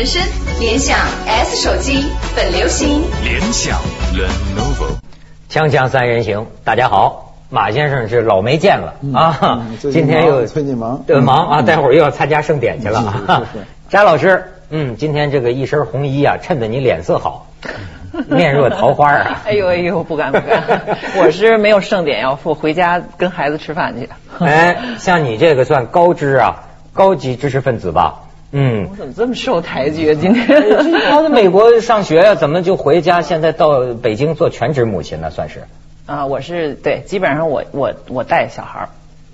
行人生，联想 S 手机本流行。联想 Lenovo。锵锵三人行，大家好，马先生是老没见了啊，今天又忙最近忙对忙啊，待会儿又要参加盛典去了啊是是是。詹老师，嗯，今天这个一身红衣啊，衬得你脸色好，面若桃花啊。哎呦哎呦，不敢不敢，我是没有盛典要赴，回家跟孩子吃饭去。哎，像你这个算高知啊，高级知识分子吧？嗯我，怎么这么受抬举啊？今天他在美国上学呀、怎么就回家？现在到北京做全职母亲呢？算是。啊，我是对，基本上我我我带小孩儿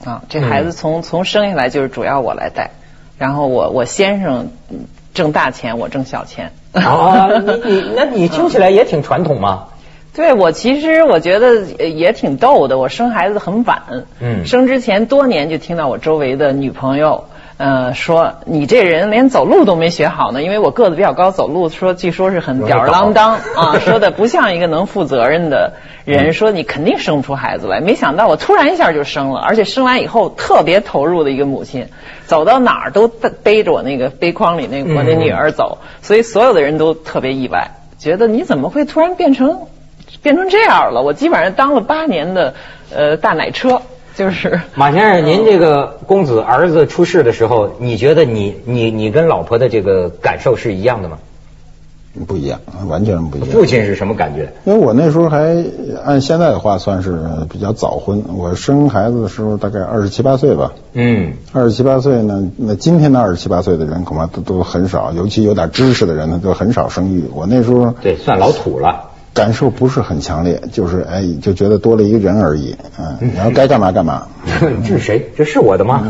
啊，这孩子从从生下来就是主要我来带，然后我我先生嗯挣大钱，我挣小钱。啊，你你那你听起来也挺传统嘛。对我其实我觉得呃也挺逗的，我生孩子很晚，嗯生之前多年就听到我周围的女朋友。呃，说你这人连走路都没学好呢，因为我个子比较高，走路说据说是很吊儿郎当啊，说的不像一个能负责任的人，说你肯定生不出孩子来。没想到我突然一下就生了，而且生完以后特别投入的一个母亲，走到哪儿都背背着我那个背筐里那个我那女儿走，所以所有的人都特别意外，觉得你怎么会突然变成变成这样了？我基本上当了八年的呃大奶车，就是马先生，您这个公子儿子出世的时候，你觉得你你你跟老婆的这个感受是一样的吗？不一样，完全不一样。父亲是什么感觉？因为我那时候还按现在的话算是比较早婚，我生孩子的时候大概二十七八岁吧。嗯，二十七八岁呢，那今天的二十七八岁的人恐怕都都很少，尤其有点知识的人呢，都很少生育。我那时候对，算老土了。感受不是很强烈，就是哎，就觉得多了一个人而已。嗯，然后该干嘛干嘛。这是谁？这是我的吗？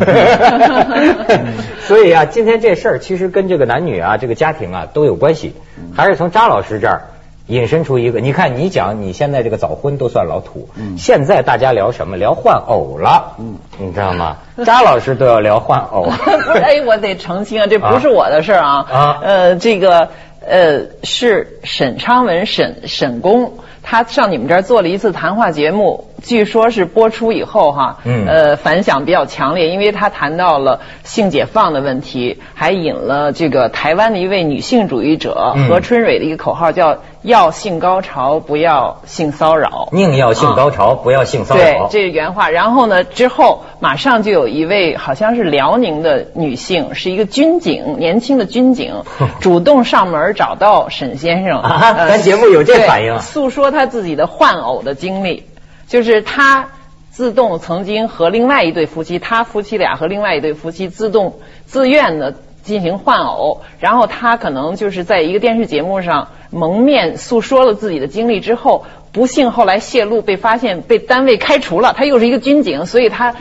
所以啊，今天这事儿其实跟这个男女啊，这个家庭啊都有关系。还是从扎老师这儿引申出一个，你看你讲你现在这个早婚都算老土，嗯现在大家聊什么？聊换偶了，嗯，你知道吗？扎老师都要聊换偶。不是，哎，我得澄清啊，这不是我的事儿啊。啊呃，这个呃是沈昌文沈沈工，他上你们这儿做了一次谈话节目，据说是播出以后哈，嗯呃反响比较强烈，因为他谈到了性解放的问题，还引了这个台湾的一位女性主义者嗯何春蕊的一个口号，叫要性高潮，不要性骚扰。宁要性高潮，不要性骚对扰，。这是原话。然后呢，之后马上就有一位好像是辽宁的女性，是一个军警，年轻的军警，主动上门找到沈先生。咱节目有这反应诉说她自己的换偶的经历，就是他自动曾经和另外一对夫妻，他夫妻俩和另外一对夫妻自动自愿的。进行换偶，然后他可能就是在一个电视节目上蒙面诉说了自己的经历之后，不幸后来泄露被发现，被单位开除了。他又是一个军警，所以他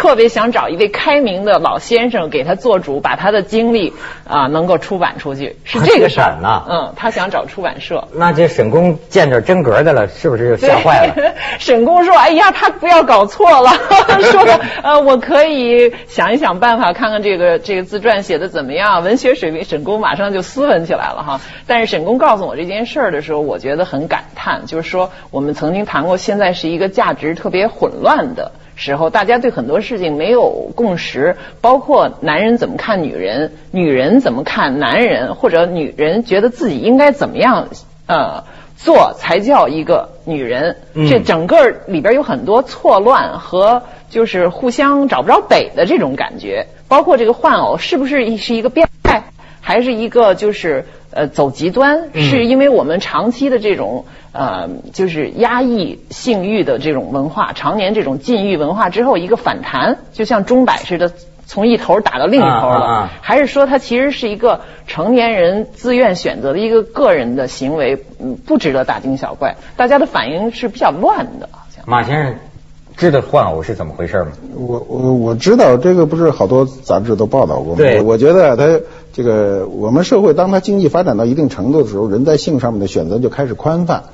特别想找一位开明的老先生给他做主，把他的经历啊、能够出版出去，是这个事儿出版呐嗯，他想找出版社。那这沈公见着真格的了，是不是就吓坏了？沈公说：“哎呀，他不要搞错了，说呃，我可以想一想办法，看看这个这个自传写的怎么样，文学水平。”沈公马上就斯文起来了哈。但是沈公告诉我这件事儿的时候，我觉得很感叹，就是说我们曾经谈过，现在是一个价值特别混乱的。时候，大家对很多事情没有共识，包括男人怎么看女人，女人怎么看男人，或者女人觉得自己应该怎么样，呃，做才叫一个女人。嗯这整个里边有很多错乱和就是互相找不着北的这种感觉，包括这个换偶是不是是一个变态，还是一个就是呃走极端？嗯是因为我们长期的这种呃就是压抑性欲的这种文化，常年这种禁欲文化之后一个反弹，就像钟摆似的。从一头打到另一头了，啊啊啊还是说它其实是一个成年人自愿选择的一个个人的行为，嗯，不值得大惊小怪。大家的反应是比较乱的，好像。马先生知道换偶是怎么回事吗？我我我知道这个不是好多杂志都报道过吗？对我我觉得他这个我们社会当他经济发展到一定程度的时候，人在性上面的选择就开始宽泛。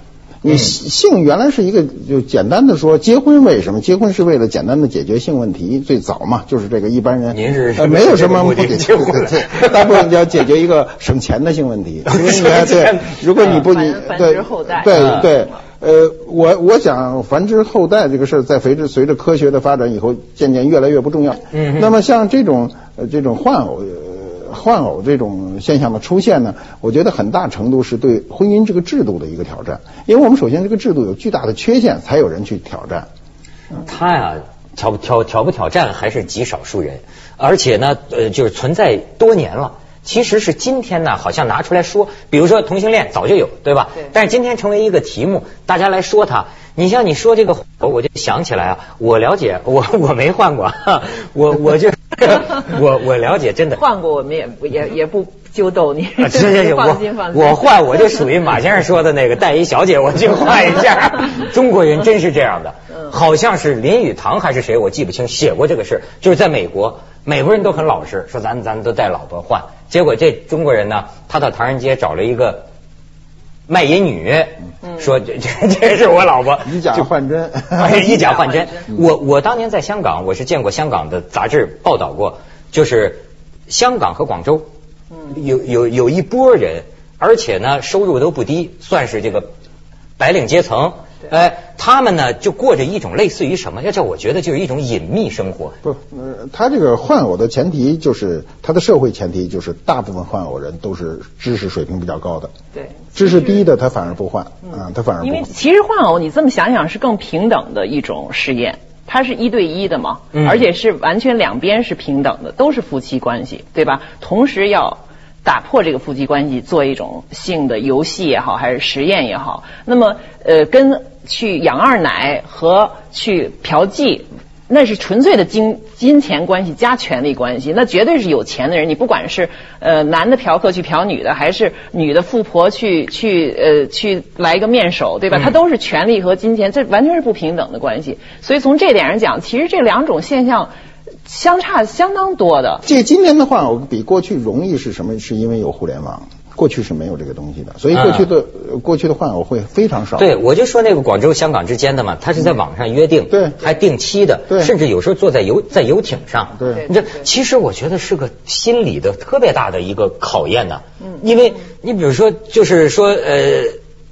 你性原来是一个就简单的说，结婚为什么？结婚是为了简单的解决性问题，最早嘛，就是这个一般人您是呃没有什么目的不解结婚 大部分要解决一个省钱的性问题。对，如果你不你 繁对对啊对。呃，我我想繁殖后代这个事儿，在随着随着科学的发展以后，渐渐越来越不重要。嗯那么像这种呃这种换偶，呃，换偶这种现象的出现呢，我觉得很大程度是对婚姻这个制度的一个挑战，因为我们首先这个制度有巨大的缺陷，才有人去挑战。他呀，挑不挑挑不挑战还是极少数人，而且呢，呃，就是存在多年了。其实是今天呢，好像拿出来说，比如说同性恋早就有，对吧？对但是今天成为一个题目，大家来说它。你像你说这个，我就想起来啊，我了解，我我没换过，我我就 我我了解，真的。换过我们也不也也不揪逗你，啊，行行行。我我换我就属于马先生说的那个带一小姐，我去换一下。中国人真是这样的，嗯好像是林语堂还是谁，我记不清，写过这个事，就是在美国，美国人都很老实，说咱咱都带老婆换，结果这中国人呢，他到唐人街找了一个卖淫女，嗯说这 这这是我老婆，以假换真哎 以假换真。我我当年在香港，我是见过香港的杂志报道过，就是香港和广州，有有有一波人，而且呢收入都不低，算是这个白领阶层。哎，他们呢就过着一种类似于什么？要叫我觉得就是一种隐秘生活。不，呃，他这个换偶的前提就是他的社会前提就是大部分换偶人都是知识水平比较高的，对。知识低的他反而不换，啊，他反而不因为换。其实换偶，你这么想想是更平等的一种实验，它是一对一的嘛，嗯而且是完全两边是平等的，都是夫妻关系，对吧？同时要打破这个夫妻关系，做一种性的游戏也好，还是实验也好，那么呃，跟去养二奶和去嫖妓。那是纯粹的金金钱关系加权力关系，那绝对是有钱的人。你不管是呃男的嫖客去嫖女的，还是女的富婆去 去呃去来一个面首，对吧？嗯它都是权力和金钱，这完全是不平等的关系。所以从这点上讲，其实这两种现象相差相当多的。这今天的换偶比过去容易是什么？是因为有互联网，过去是没有这个东西的，所以过去的、呃过去的换偶会非常少。对，我就说那个广州、香港之间的嘛，他是在网上约定，对。还定期的，对。甚至有时候坐在游在游艇上，对。你这其实我觉得是个心理的特别大的一个考验呢，嗯，因为你比如说，就是说，呃，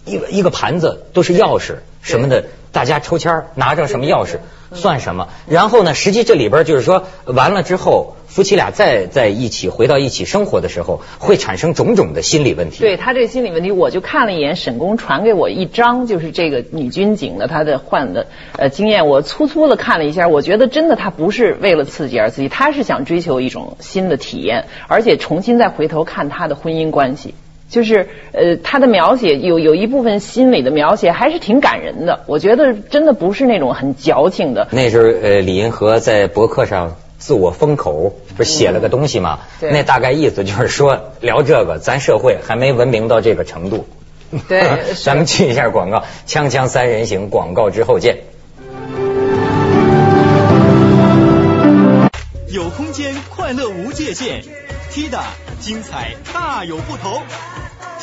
一个一个盘子都是钥匙什么的，大家抽签儿拿着什么钥匙算什么，然后呢，实际这里边就是说完了之后，夫妻俩再在一起回到一起生活的时候，会产生种种的心理问题，对他这个心理问题，我就看了一眼沈工传给我一张，就是这个女军警的她的换的呃经验，我粗粗的看了一下，我觉得真的她不是为了刺激而刺激，她是想追求一种新的体验，而且重新再回头看她的婚姻关系。就是呃，他的描写有有一部分心理的描写还是挺感人的，我觉得真的不是那种很矫情的。那时候，呃，李银河在博客上自我封口，不是写了个东西吗？对那大概意思就是说，聊这个，咱社会还没文明到这个程度。对咱们去一下广告，锵锵三人行，广告之后见。有空间，快乐无界限。Tida 精彩大有不同。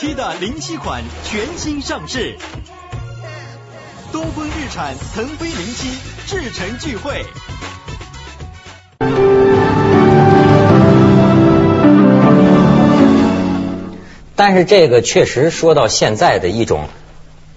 Tida 零七款全新上市，东风日产腾飞零七至诚聚会。但是这个确实说到现在的一种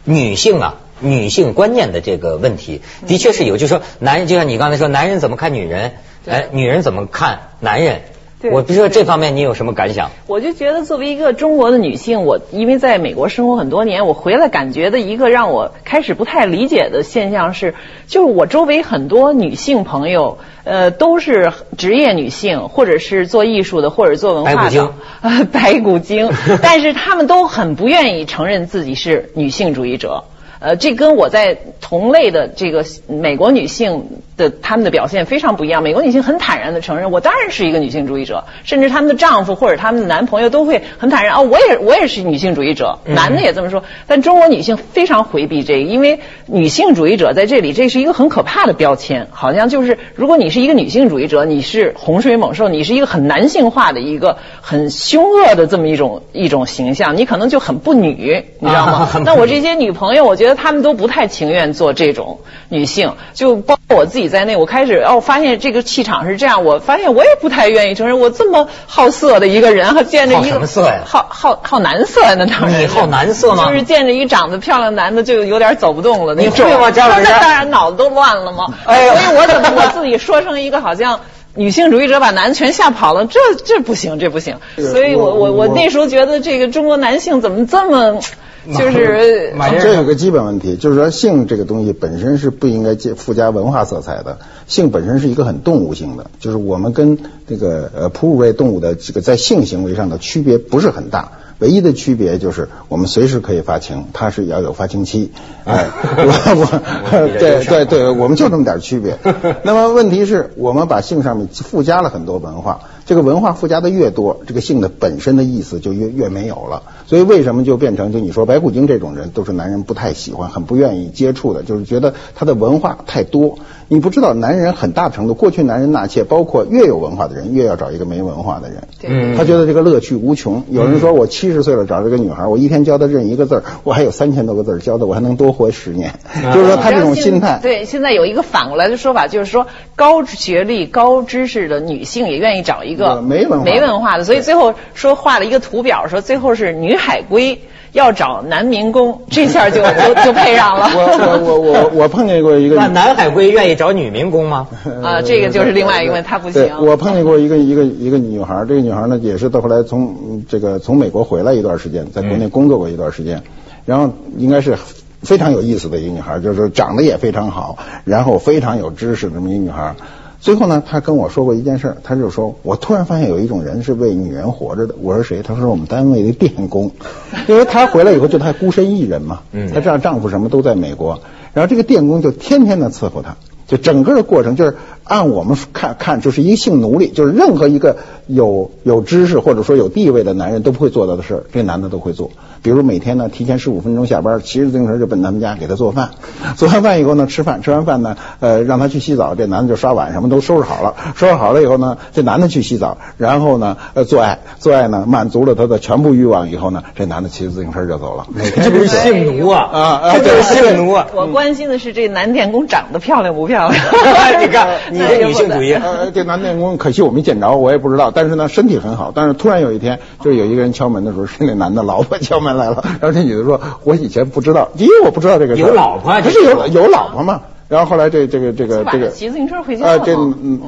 女性啊，女性观念的这个问题，的确是有。就说男人，就像你刚才说，男人怎么看女人，哎，女人怎么看男人？对我不知道这方面你有什么感想？我就觉得作为一个中国的女性，我因为在美国生活很多年，我回来感觉的一个让我开始不太理解的现象是，就是我周围很多女性朋友，呃，都是职业女性，或者是做艺术的，或者做文化白骨精的，呃，白骨精，但是她们都很不愿意承认自己是女性主义者。呃，这跟我在同类的这个美国女性的她们的表现非常不一样。美国女性很坦然的承认，我当然是一个女性主义者，甚至她们的丈夫或者她们的男朋友都会很坦然，哦，我也我也是女性主义者，嗯男的也这么说。但中国女性非常回避这个，因为女性主义者在这里这是一个很可怕的标签，好像就是如果你是一个女性主义者，你是洪水猛兽，你是一个很男性化的一个很凶恶的这么一种一种形象，你可能就很不女，你知道吗？啊那我这些女朋友，我觉得她们都不太情愿做这种女性，就包括我自己在内，我开始哦发现这个气场是这样，我发现我也不太愿意承认，我这么好色的一个人，还见着一个什么色呀好好好男色呀，那当然是你好男色吗就是见着一长得漂亮男的，就有点走不动了那种。你会吗 那当然脑子都乱了嘛？哎所以我怎么我自己说成一个好像。女性主义者把男的全吓跑了，这这不行，这不行。所以我我我那时候觉得这个中国男性怎么这么，就是 这有个基本问题，就是说性这个东西本身是不应该加附加文化色彩的，性本身是一个很动物性的，就是我们跟这个呃哺乳类动物的这个在性行为上的区别不是很大。唯一的区别就是我们随时可以发情，它是要有发情期。哎，我我对对对，我们就这么点区别。那么问题是我们把性上面附加了很多文化，这个文化附加的越多，这个性的本身的意思就越越没有了。所以为什么就变成就你说白骨精这种人都是男人不太喜欢、很不愿意接触的，就是觉得他的文化太多。你不知道，男人很大程度，过去男人纳妾，包括越有文化的人，越要找一个没文化的人。嗯他觉得这个乐趣无穷。有人说我七十岁了找这个女孩，我一天教她认一个字儿，我还有三千多个字儿教她，我还能多活十年。就是说他这种心态。对，现在有一个反过来的说法，就是说高学历、高知识的女性也愿意找一个呃没文化的没文化的，所以最后说画了一个图表，说最后是女海归要找男民工，这下就 就就配上了。我我我我我碰见过一个那男海归愿意找女民工吗？啊，这个就是另外一个问题，他不行。我碰见过一个一个一个女孩，这个女孩呢也是到后来从嗯这个从美国回来一段时间，在国内工作过一段时间，然后应该是非常有意思的一个女孩，就是长得也非常好，然后非常有知识的这么一个女孩儿。最后呢，他跟我说过一件事儿，她就说，我突然发现有一种人是为女人活着的。我说谁？他说我们单位的电工，因为他回来以后就他孤身一人嘛，嗯她这样丈夫什么都在美国，然后这个电工就天天的伺候她。就整个的过程就是按我们看看，就是一个性奴隶，就是任何一个有有知识或者说有地位的男人都不会做到的事儿，这男的都会做。比如每天呢，提前十五分钟下班，骑着自行车就奔他们家给他做饭，做完饭以后呢，吃饭，吃完饭呢，呃，让他去洗澡，这男的就刷碗什么都收拾好了，收拾好了以后呢，这男的去洗澡，然后呢，呃，做爱，做爱呢，满足了他的全部欲望以后呢，这男的骑着自行车就走了。这不是性奴啊！啊啊这就是性奴啊！我关心的是这男电工长得漂亮不漂亮？你看，你这女性主义。呃，这男电工可惜我没见着，我也不知道。但是呢，身体很好。但是突然有一天，就是有一个人敲门的时候，是那男的老婆敲门来了。然后这女的说：“我以前不知道，因为我不知道这个事有老婆啊不是有有老婆吗？”然后后来这这个这个这个骑自行车回家啊，了这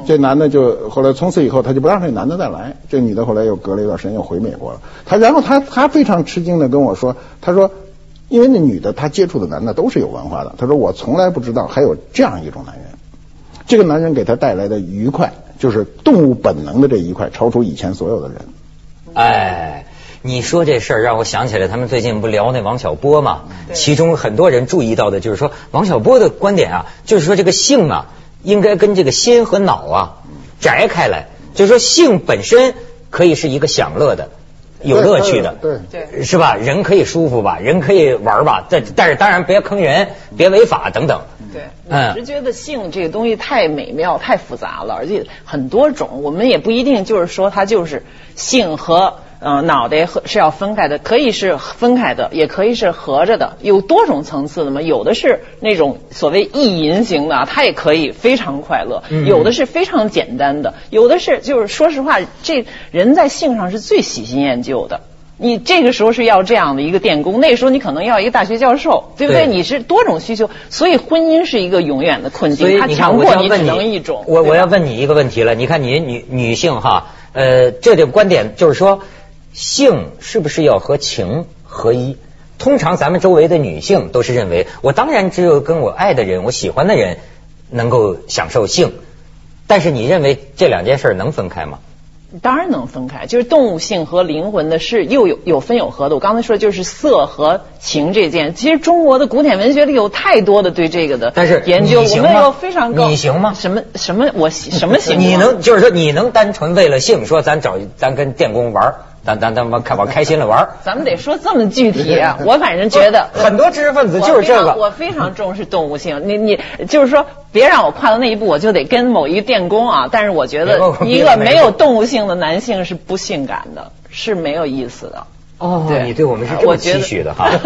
这男的就后来从此以后他就不让这男的再来。这女的后来又隔了一段时间又回美国了。他然后他他非常吃惊的跟我说，他说。因为那女的她接触的男的都是有文化的，他说我从来不知道还有这样一种男人。这个男人给他带来的愉快，就是动物本能的这一块，超出以前所有的人。哎，你说这事儿让我想起来，他们最近不聊那王小波嘛？其中很多人注意到的就是说，王小波的观点啊，就是说这个性啊，应该跟这个心和脑啊摘开来，就是说性本身可以是一个享乐的。有乐趣的，对对是吧？人可以舒服吧，人可以玩吧，但但是当然别坑人，别违法等等。对，嗯我是觉得性这个东西太美妙、太复杂了，而且很多种，我们也不一定就是说它就是性和呃脑袋和是要分开的，可以是分开的，也可以是合着的，有多种层次的嘛。有的是那种所谓意淫型的啊，它也可以非常快乐；嗯有的是非常简单的，有的是就是说实话，这人在性上是最喜新厌旧的。你这个时候是要这样的一个电工，那个时候你可能要一个大学教授，对不对？对你是多种需求，所以婚姻是一个永远的困境，它所以你看，强我迫你只就要问你能一种。我我要问你一个问题了，你看你女女性哈，呃，这个观点就是说，性是不是要和情合一？通常咱们周围的女性都是认为，我当然只有跟我爱的人、我喜欢的人能够享受性，但是你认为这两件事儿能分开吗？当然能分开，就是动物性和灵魂的是又有有分有合的。我刚才说就是色和情这件，其实中国的古典文学里有太多的对这个的但是研究，我们有非常高。你行吗什么什么我喜什么行啊？你能就是说你能单纯为了性说咱找咱跟电工玩儿，咱咱咱们开玩开心了玩儿。咱们得说这么具体啊！我反正觉得很多知识分子就是这个。我非常我非常重视动物性。你你就是说，别让我跨到那一步，我就得跟某一个电工啊。但是我觉得一个没有动物性的男性是不性感的，是没有意思的。哦对你对我们是这么我期许的哈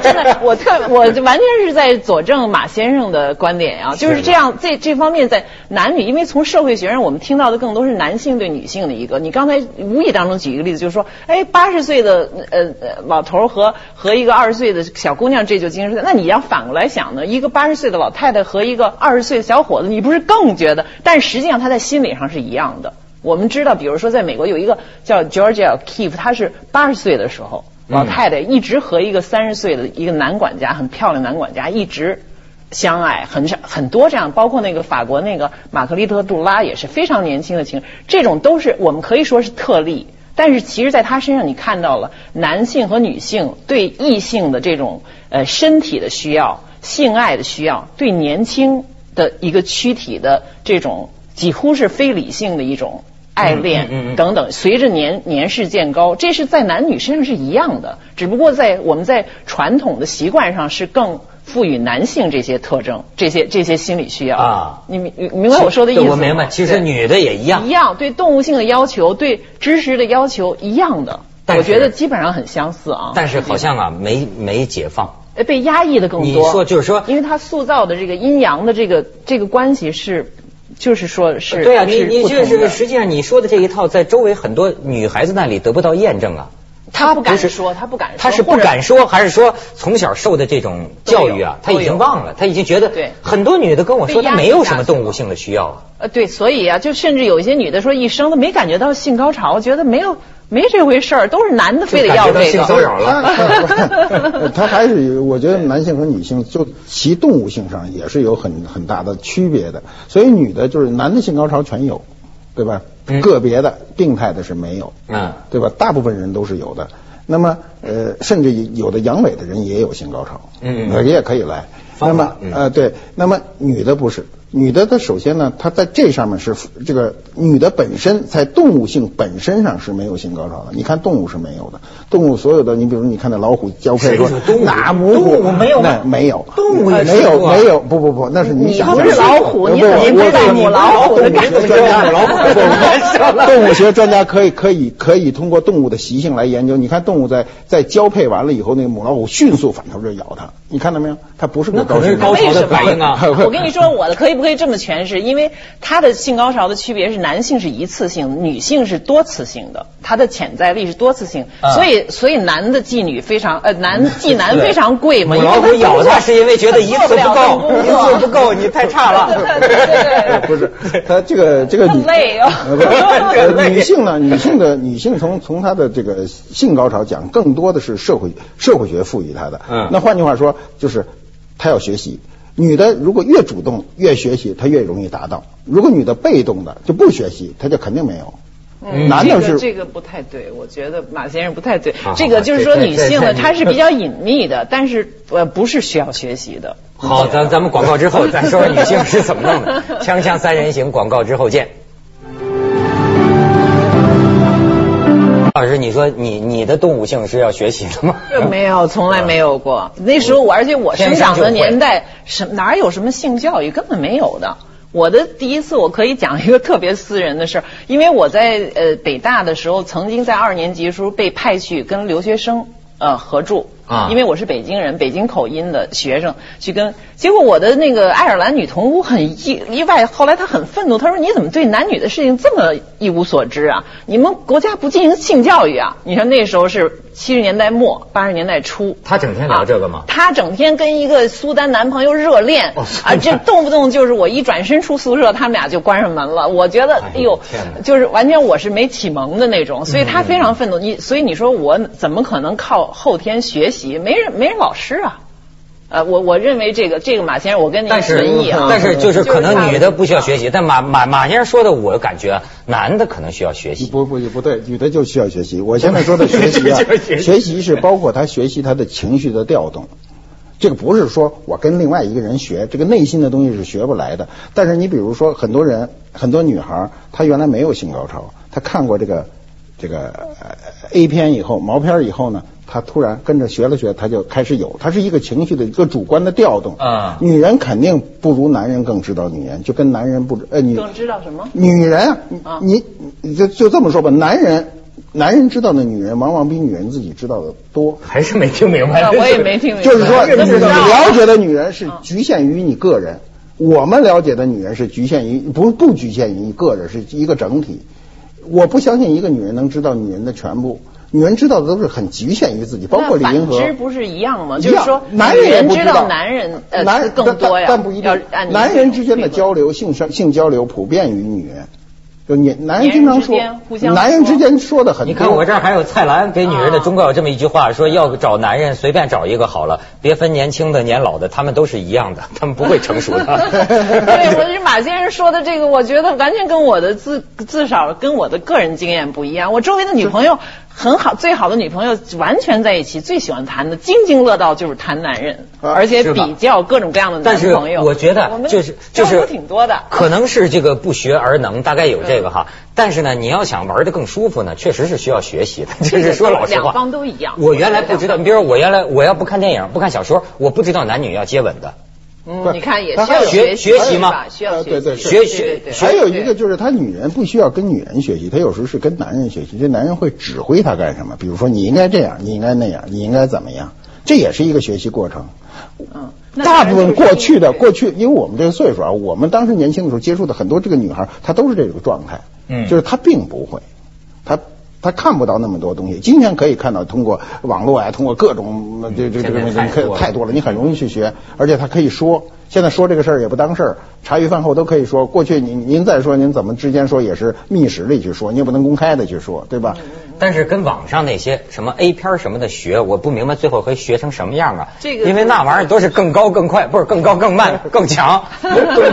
真的，我特我就完全是在佐证马先生的观点啊，就是这样。这这方面在男女，因为从社会学上我们听到的更多是男性对女性的一个。你刚才无意当中举一个例子，就是说，哎，八十岁的呃呃老头儿和和一个二十岁的小姑娘，这就精神。那你要反过来想呢？一个八十岁的老太太和一个二十岁的小伙子，你不是更觉得？但实际上他在心理上是一样的。我们知道，比如说在美国有一个叫 Georgia O'Keeffe，她是八十岁的时候，老太太一直和一个三十岁的一个男管家，很漂亮男管家一直相爱，很少很多这样，包括那个法国那个玛格丽特·杜拉也是非常年轻的情人，这种都是我们可以说是特例。但是其实，在他身上你看到了男性和女性对异性的这种呃身体的需要、性爱的需要，对年轻的一个躯体的这种几乎是非理性的一种爱恋嗯等等，随着年年事渐高，这是在男女身上是一样的，只不过在我们在传统的习惯上是更赋予男性这些特征、这些这些心理需要啊你明你明白我说的意思吗？我明白，其实女的也一样一。样，对动物性的要求、对知识的要求一样的，我觉得基本上很相似啊。但是好像啊，没没解放。呃被压抑的更多。你说就是说因为他塑造的这个阴阳的这个这个关系是，就是说是对啊，你你就是实际上你说的这一套，在周围很多女孩子那里得不到验证啊。他不敢是说，他不敢说，她是不敢说，还是说从小受的这种教育啊，她已经忘了，她已经觉得对很多女的跟我说，她没有什么动物性的需要啊。呃，对，所以啊，就甚至有一些女的说一生都没感觉到性高潮，觉得没有没这回事儿，都是男的非得要这性骚扰。了 他他还是我觉得男性和女性就其动物性上也是有很很大的区别的，所以女的就是男的性高潮全有，对吧？嗯个别的病态的是没有，嗯对吧？大部分人都是有的。那么呃，甚至有的阳痿的人也有性高潮，嗯也可以来。那么嗯呃对，那么女的不是。女的，她首先呢，她在这上面是这个女的本身在动物性本身上是没有性高潮的。你看动物是没有的，动物所有的，你比如你看那老虎交配说谁说动物那母虎动物没有没有，动物也没有没有，不不不，那是你你不是想的老虎，你不怎么我知道母老虎的感动物学觉？专家，老虎不动物学专家可以可以可以通过动物的习性来研究。你看动物在在交配完了以后，那个母老虎迅速反头就咬它，你看到没有？它不是个高高潮的为什么反应啊。我跟你说，我的可以不可以这么诠释？因为他的性高潮的区别是，男性是一次性，女性是多次性的，它的潜在力是多次性，啊所以所以男的妓女非常呃男 妓男非常贵嘛，母因为老虎咬他是因为觉得一次不够，一次不够，你太差了。对对对对不是，他这个这个女很累哦 呃不是呃女性呢，女性的女性从从她的这个性高潮讲，更多的是社会社会学赋予她的。嗯那换句话说，就是她要学习。女的如果越主动越学习，她越容易达到；如果女的被动的就不学习，她就肯定没有。嗯男的是这个这个不太对，我觉得马先生不太对好好。这个就是说女性呢，她是比较隐秘的，但是呃不是需要学习的。好，咱咱们广告之后再说说女性是怎么弄的。锵锵三人行，广告之后见。老师，你说你你的动物性是要学习的吗？没有，从来没有过。那时候我，而且我生长的年代，什哪有什么性教育，根本没有的。我的第一次，我可以讲一个特别私人的事儿，因为我在呃北大的时候，曾经在二年级的时候被派去跟留学生呃合住。啊因为我是北京人，北京口音的学生去跟，结果我的那个爱尔兰女同屋很意意外，后来她很愤怒，她说你怎么对男女的事情这么一无所知啊？你们国家不进行性教育啊？你说那时候是七十年代末八十年代初，她整天聊这个吗？她整天跟一个苏丹男朋友热恋哦啊，这动不动就是我一转身出宿舍，他们俩就关上门了。我觉得，哎呦就是完全我是没启蒙的那种，所以她非常愤怒。你所以你说我怎么可能靠后天学习？没人没人老师啊。呃，我我认为这个这个马先生，我跟您但是存异啊，但是就是可能女的不需要学习。但马马马先生说的，我感觉啊男的可能需要学习。不不不对，女的就需要学习。我现在说的 学习啊学，习是包括他学习他的情绪的调动。这个不是说我跟另外一个人学，这个内心的东西是学不来的。但是你比如说，很多人很多女孩，她原来没有性高潮，她看过这个这个呃 A 片以后，毛片以后呢，她突然跟着学了学，他就开始有，他是一个情绪的一个主观的调动。啊女人肯定不如男人更知道女人，就跟男人不知呃女更知道什么？女人啊，啊你你就就这么说吧，男人男人知道的女人往往比女人自己知道的多。还是没听明白。啊我也没听明白。就是说，你了解的女人是局限于你个人，我们了解的女人是局限于不不局限于你个人，是一个整体。我不相信一个女人能知道女人的全部，女人知道的都是很局限于自己，包括李银河。那反之不是一样吗？就是说，男人知道男人呃男人更多呀，但但不一定男人之间的交流，性上性交流普遍于女人。就你男人经常说男人之间互，相男人之间说的很多。你看我这儿还有蔡澜给女人的忠告有这么一句话，说要找男人随便找一个好了，别分年轻的年老的，他们都是一样的，他们不会成熟的。对，我是马先生说的这个，我觉得完全跟我的自至少跟我的个人经验不一样。我周围的女朋友很好，最好的女朋友完全在一起，最喜欢谈的津津乐道就是谈男人，啊而且比较各种各样的但是男朋友。我觉得就是就是挺多的。可能是这个不学而能，大概有这个哈。但是呢，你要想玩的更舒服呢，确实是需要学习的。就是说老实话，两方都一样我原来不知道，你比如说我原来我要不看电影、不看小说，我不知道男女要接吻的。嗯，你看也他需要学学学习吗需要呃对对习学学对对对还有一个就是，他女人不需要跟女人学习，他有时候是跟男人学习。这男人会指挥他干什么？比如说，你应该这样，你应该那样，你应该怎么样？这也是一个学习过程。嗯，大部分过去的过去，因为我们这个岁数啊，我们当时年轻的时候接触的很多这个女孩，她都是这种状态，嗯就是她并不会，她她看不到那么多东西。今天可以看到，通过网络啊，通过各种呃这这这个现在太多了太多了，你很容易去学，而且他可以说。现在说这个事儿也不当事儿，茶余饭后都可以说。过去您您再说，您怎么之间说也是密室里去说，你也不能公开的去说，对吧？但是跟网上那些什么 A 片什么的学，我不明白最后会学成什么样啊？这个因为那玩意儿都是更高更快，不是更高更慢 更强，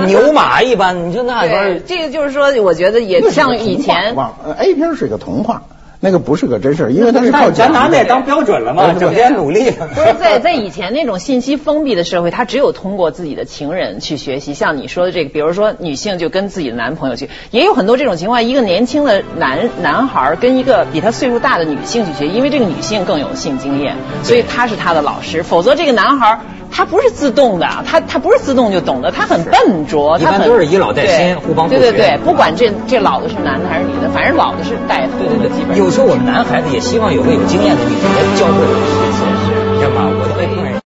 牛马一般。你说那玩意，儿，这个就是说，我觉得也像以前 A 片是个童话，那个不是个真事儿，因为他是靠咱拿那当标准了嘛？整天努力。不是在在以前那种信息封闭的社会，他只有通过自己的情人去学习。像你说的这个，比如说女性就跟自己的男朋友去，也有很多这种情况。一个年轻的男男孩儿跟一个比他岁数大的女性去学，因为这个女性更有性经验，所以他是他的老师。否则这个男孩儿他不是自动的，他他不是自动就懂的，他很笨拙，一般都是以老带新对互帮互学对对对，不管这这老的是男的还是女的，反正老的是带头的，基本上。有时候我们男孩子也希望有个有经验的女的来教会我们一些，你知道吗？我都没碰上。